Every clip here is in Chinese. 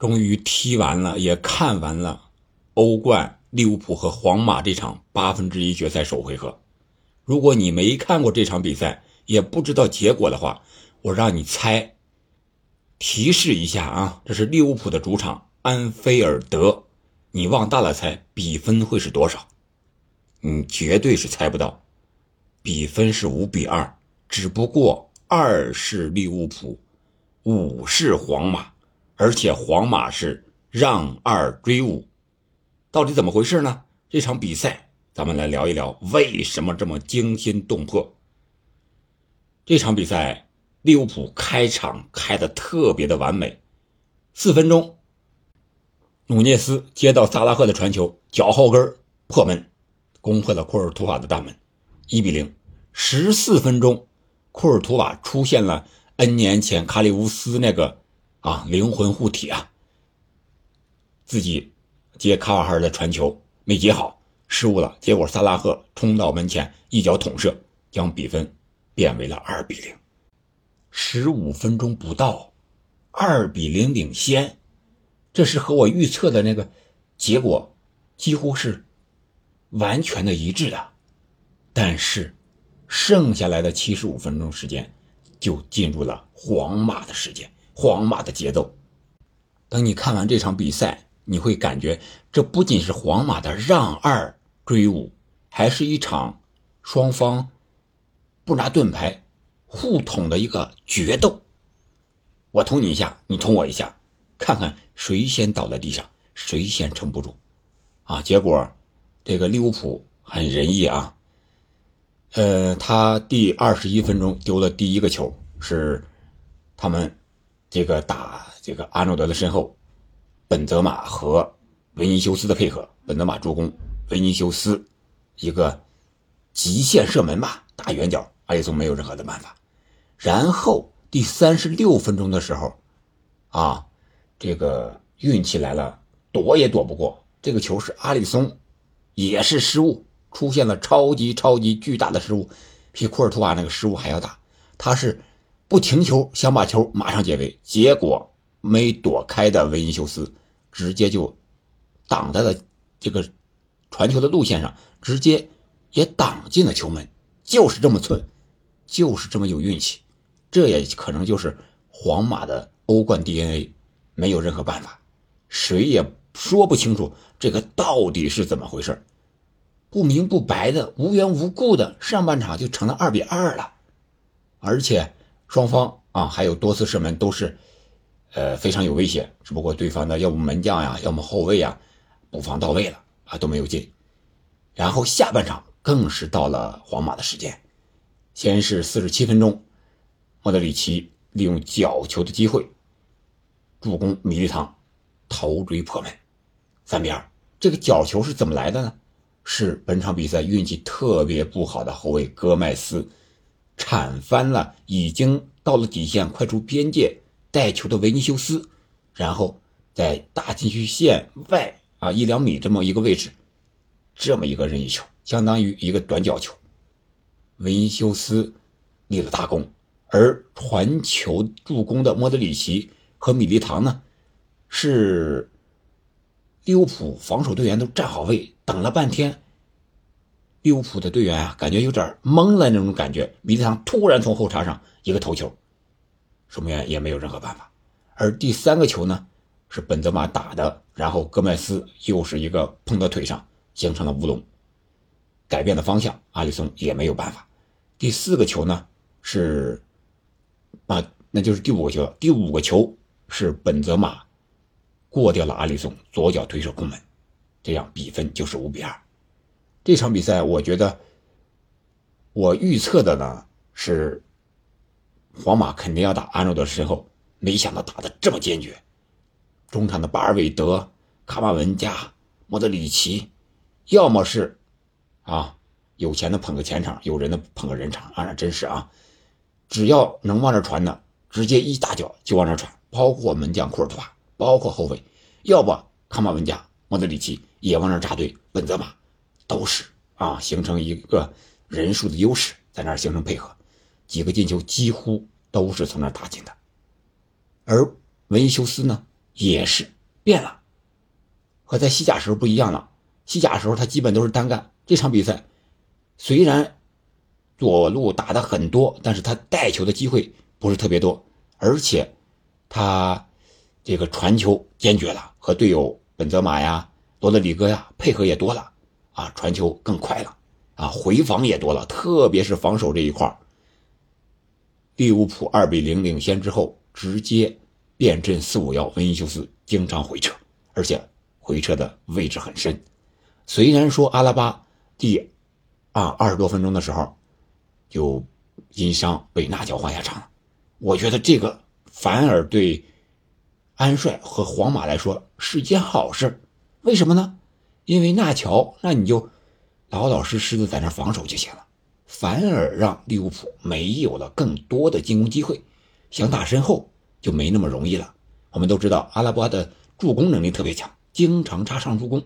终于踢完了，也看完了欧冠利物浦和皇马这场八分之一决赛首回合。如果你没看过这场比赛，也不知道结果的话，我让你猜。提示一下啊，这是利物浦的主场安菲尔德，你往大了猜，比分会是多少？你绝对是猜不到，比分是五比二，只不过二是利物浦，五是皇马，而且皇马是让二追五，到底怎么回事呢？这场比赛咱们来聊一聊，为什么这么惊心动魄？这场比赛。利物浦开场开的特别的完美，四分钟，努涅斯接到萨拉赫的传球，脚后跟破门，攻破了库尔图瓦的大门，一比零。十四分钟，库尔图瓦出现了 N 年前卡里乌斯那个啊灵魂护体啊，自己接卡瓦哈尔的传球没接好，失误了，结果萨拉赫冲到门前一脚捅射，将比分变为了二比零。十五分钟不到，二比零领先，这是和我预测的那个结果几乎是完全的一致的。但是，剩下来的七十五分钟时间就进入了皇马的时间，皇马的节奏。等你看完这场比赛，你会感觉这不仅是皇马的让二追五，还是一场双方不拿盾牌。互捅的一个决斗，我捅你一下，你捅我一下，看看谁先倒在地上，谁先撑不住，啊！结果这个利物浦很仁义啊，呃，他第二十一分钟丢了第一个球，是他们这个打这个阿诺德的身后，本泽马和维尼修斯的配合，本泽马助攻，维尼修斯一个极限射门吧，大远角，阿里松没有任何的办法。然后第三十六分钟的时候，啊，这个运气来了，躲也躲不过。这个球是阿里松，也是失误，出现了超级超级巨大的失误，比库尔图瓦那个失误还要大。他是不停球想把球马上解围，结果没躲开的维尼修斯直接就挡在了这个传球的路线上，直接也挡进了球门。就是这么寸，就是这么有运气。这也可能就是皇马的欧冠 DNA，没有任何办法，谁也说不清楚这个到底是怎么回事不明不白的、无缘无故的，上半场就成了二比二了，而且双方啊还有多次射门都是，呃非常有威胁，只不过对方的要么门将呀，要么后卫呀，补防到位了啊都没有进，然后下半场更是到了皇马的时间，先是四十七分钟。莫德里奇利用角球的机会助攻米利唐头锥破门，三比二。这个角球是怎么来的呢？是本场比赛运气特别不好的后卫戈麦斯铲翻了已经到了底线快出边界带球的维尼修斯，然后在大禁区线外啊一两米这么一个位置，这么一个任意球，相当于一个短角球，维尼修斯立了大功。而传球助攻的莫德里奇和米利唐呢，是利物浦防守队员都站好位，等了半天，利物浦的队员啊，感觉有点懵了那种感觉。米利唐突然从后插上一个头球，守门员也没有任何办法。而第三个球呢，是本泽马打的，然后戈麦斯又是一个碰到腿上，形成了乌龙，改变了方向，阿里松也没有办法。第四个球呢是。啊，那就是第五个球。第五个球是本泽马过掉了阿里松，左脚推射空门，这样比分就是五比二。这场比赛，我觉得我预测的呢是皇马肯定要打安诺的身后，没想到打的这么坚决。中场的巴尔韦德、卡马文加、莫德里奇，要么是啊有钱的捧个前场，有人的捧个人场，啊，真是啊。只要能往这传的，直接一大脚就往这传，包括门将库尔图瓦，包括后卫，要不卡马文加、莫德里奇也往这扎堆，本泽马都是啊，形成一个人数的优势，在那儿形成配合，几个进球几乎都是从那儿打进的。而维修斯呢，也是变了，和在西甲时候不一样了。西甲时候他基本都是单干，这场比赛虽然左路打的很多，但是他带球的机会不是特别多，而且他这个传球坚决了，和队友本泽马呀、罗德里戈呀配合也多了啊，传球更快了啊，回防也多了，特别是防守这一块利物浦二比零领先之后，直接变阵四五幺，文尼修斯经常回撤，而且回撤的位置很深。虽然说阿拉巴第啊二十多分钟的时候就因伤被纳乔换下场了，我觉得这个反而对安帅和皇马来说是件好事。为什么呢？因为纳乔，那你就老老实实的在那防守就行了。反而让利物浦没有了更多的进攻机会，想打身后就没那么容易了。我们都知道阿拉巴的助攻能力特别强，经常插上助攻，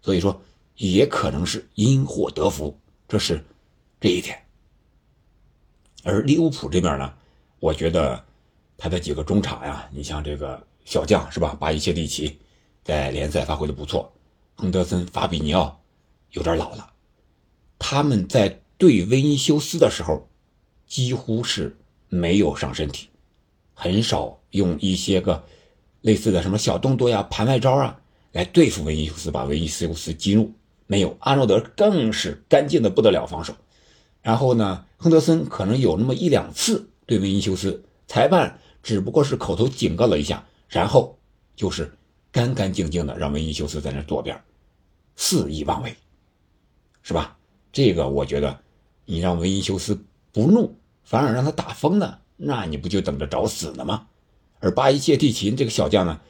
所以说也可能是因祸得福，这是这一点。而利物浦这边呢，我觉得他的几个中场呀，你像这个小将是吧？巴伊切蒂奇在联赛发挥的不错，亨德森、法比尼奥有点老了，他们在。对维尼修斯的时候，几乎是没有伤身体，很少用一些个类似的什么小动作呀、盘外招啊来对付维尼修斯，把维尼修斯激怒。没有，阿诺德更是干净的不得了防守。然后呢，亨德森可能有那么一两次对维尼修斯，裁判只不过是口头警告了一下，然后就是干干净净的让维尼修斯在那左边肆意妄为，是吧？这个我觉得。你让维尼修斯不怒，反而让他打疯了，那你不就等着找死呢吗？而巴伊切蒂奇这个小将呢，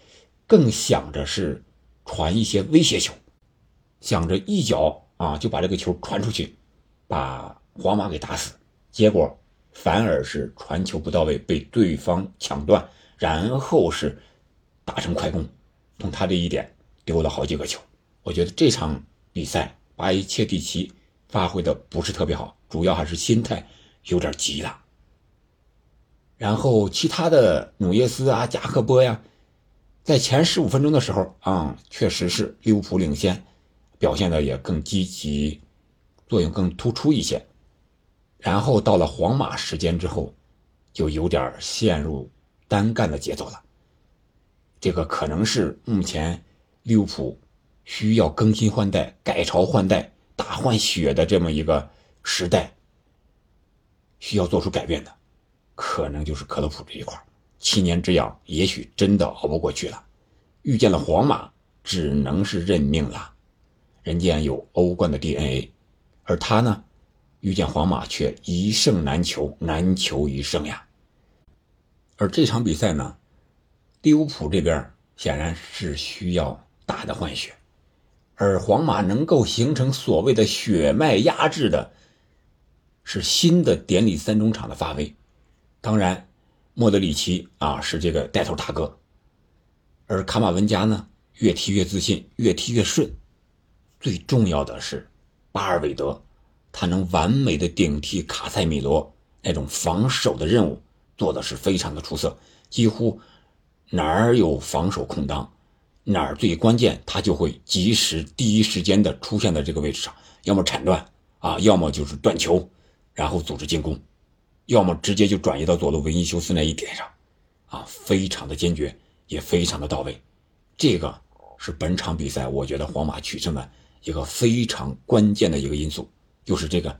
更想着是传一些威胁球，想着一脚啊就把这个球传出去，把皇马给打死。结果反而是传球不到位，被对方抢断，然后是打成快攻，从他这一点丢了好几个球。我觉得这场比赛巴伊切蒂奇发挥的不是特别好。主要还是心态有点急了，然后其他的努涅斯啊、加克波呀，在前十五分钟的时候啊，确实是利物浦领先，表现的也更积极，作用更突出一些。然后到了皇马时间之后，就有点陷入单干的节奏了。这个可能是目前利物浦需要更新换代、改朝换代、大换血的这么一个。时代需要做出改变的，可能就是克洛普这一块七年之痒，也许真的熬不过去了。遇见了皇马，只能是认命了。人家有欧冠的 DNA，而他呢，遇见皇马却一胜难求，难求一胜呀。而这场比赛呢，利物浦这边显然是需要大的换血，而皇马能够形成所谓的血脉压制的。是新的典礼三中场的发威，当然，莫德里奇啊是这个带头大哥，而卡马文加呢越踢越自信，越踢越顺。最重要的是，巴尔韦德，他能完美的顶替卡塞米罗那种防守的任务，做的是非常的出色。几乎哪儿有防守空当，哪儿最关键，他就会及时第一时间的出现在这个位置上，要么铲断啊，要么就是断球。然后组织进攻，要么直接就转移到左路维尼修斯那一点上，啊，非常的坚决，也非常的到位。这个是本场比赛我觉得皇马取胜的一个非常关键的一个因素，就是这个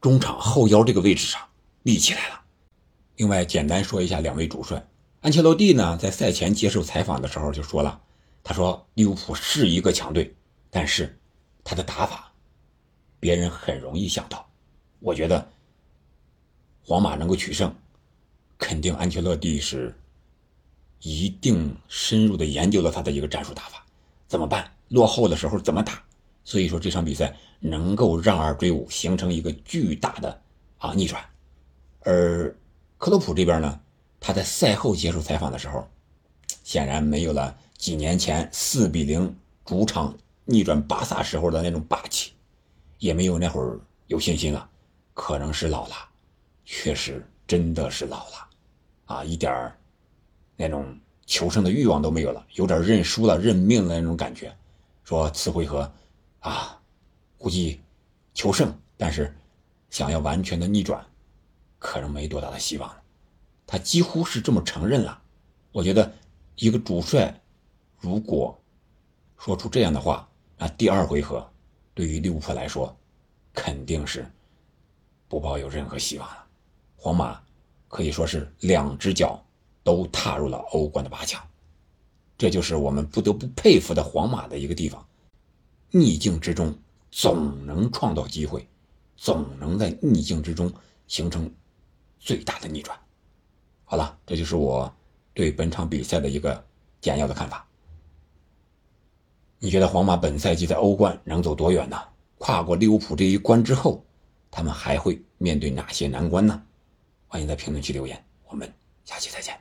中场后腰这个位置上立起来了。另外，简单说一下两位主帅，安切洛蒂呢在赛前接受采访的时候就说了，他说利物浦是一个强队，但是他的打法，别人很容易想到。我觉得皇马能够取胜，肯定安切洛蒂是一定深入的研究了他的一个战术打法，怎么办？落后的时候怎么打？所以说这场比赛能够让二追五，形成一个巨大的啊逆转。而克洛普这边呢，他在赛后接受采访的时候，显然没有了几年前四比零主场逆转巴萨时候的那种霸气，也没有那会儿有信心了。可能是老了，确实真的是老了，啊，一点那种求胜的欲望都没有了，有点认输了、认命的那种感觉。说次回合，啊，估计求胜，但是想要完全的逆转，可能没多大的希望了。他几乎是这么承认了。我觉得，一个主帅如果说出这样的话，那第二回合对于利物浦来说，肯定是不抱有任何希望了。皇马可以说是两只脚。都踏入了欧冠的八强，这就是我们不得不佩服的皇马的一个地方。逆境之中总能创造机会，总能在逆境之中形成最大的逆转。好了，这就是我对本场比赛的一个简要的看法。你觉得皇马本赛季在欧冠能走多远呢？跨过利物浦这一关之后，他们还会面对哪些难关呢？欢迎在评论区留言，我们下期再见。